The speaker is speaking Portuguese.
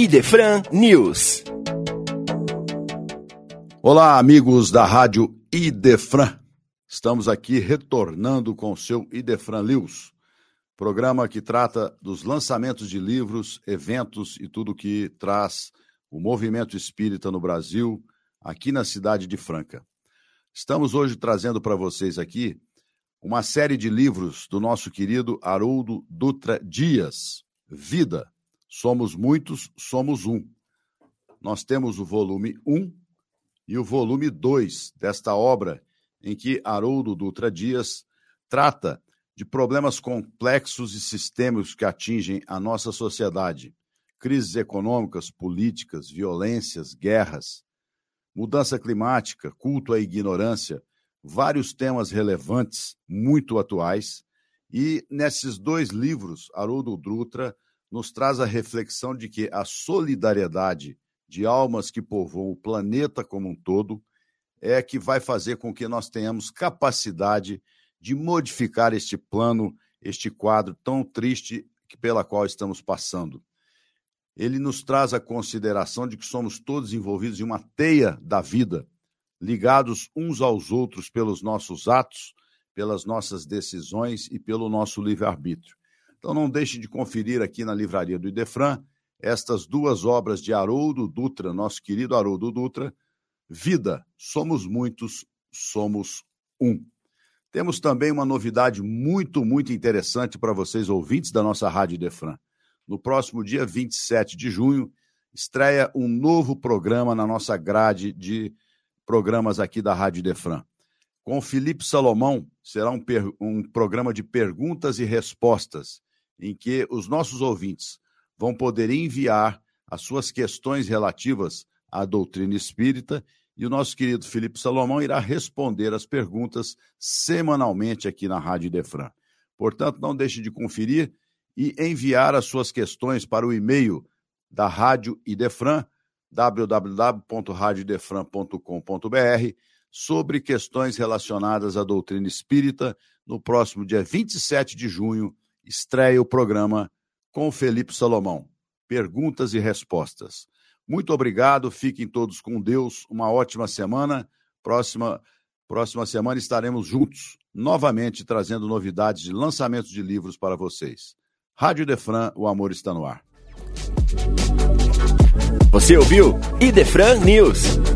Idefran News. Olá, amigos da Rádio Idefran. Estamos aqui retornando com o seu Idefran News, programa que trata dos lançamentos de livros, eventos e tudo que traz o movimento espírita no Brasil, aqui na cidade de Franca. Estamos hoje trazendo para vocês aqui uma série de livros do nosso querido Haroldo Dutra Dias, Vida. Somos muitos, somos um. Nós temos o volume 1 e o volume 2 desta obra, em que Haroldo Dutra Dias trata de problemas complexos e sistêmicos que atingem a nossa sociedade. Crises econômicas, políticas, violências, guerras, mudança climática, culto à ignorância, vários temas relevantes, muito atuais, e nesses dois livros, Haroldo Dutra nos traz a reflexão de que a solidariedade de almas que povoam o planeta como um todo é que vai fazer com que nós tenhamos capacidade de modificar este plano, este quadro tão triste pela qual estamos passando. Ele nos traz a consideração de que somos todos envolvidos em uma teia da vida ligados uns aos outros pelos nossos atos, pelas nossas decisões e pelo nosso livre-arbítrio. Então não deixe de conferir aqui na livraria do Idefran estas duas obras de Haroldo Dutra, nosso querido Haroldo Dutra, Vida, somos muitos, somos um. Temos também uma novidade muito, muito interessante para vocês, ouvintes da nossa Rádio Idefran. No próximo dia 27 de junho, estreia um novo programa na nossa grade de programas aqui da Rádio Defran. Com Felipe Salomão, será um, um programa de perguntas e respostas, em que os nossos ouvintes vão poder enviar as suas questões relativas à doutrina espírita e o nosso querido Felipe Salomão irá responder as perguntas semanalmente aqui na Rádio Defran. Portanto, não deixe de conferir e enviar as suas questões para o e-mail da Rádio Idefran, www.radiodefran.com.br sobre questões relacionadas à doutrina espírita. No próximo dia 27 de junho, estreia o programa com Felipe Salomão. Perguntas e respostas. Muito obrigado, fiquem todos com Deus, uma ótima semana. Próxima, próxima semana estaremos juntos, novamente trazendo novidades de lançamentos de livros para vocês. Rádio Defran, o amor está no ar. Você ouviu Idefran News.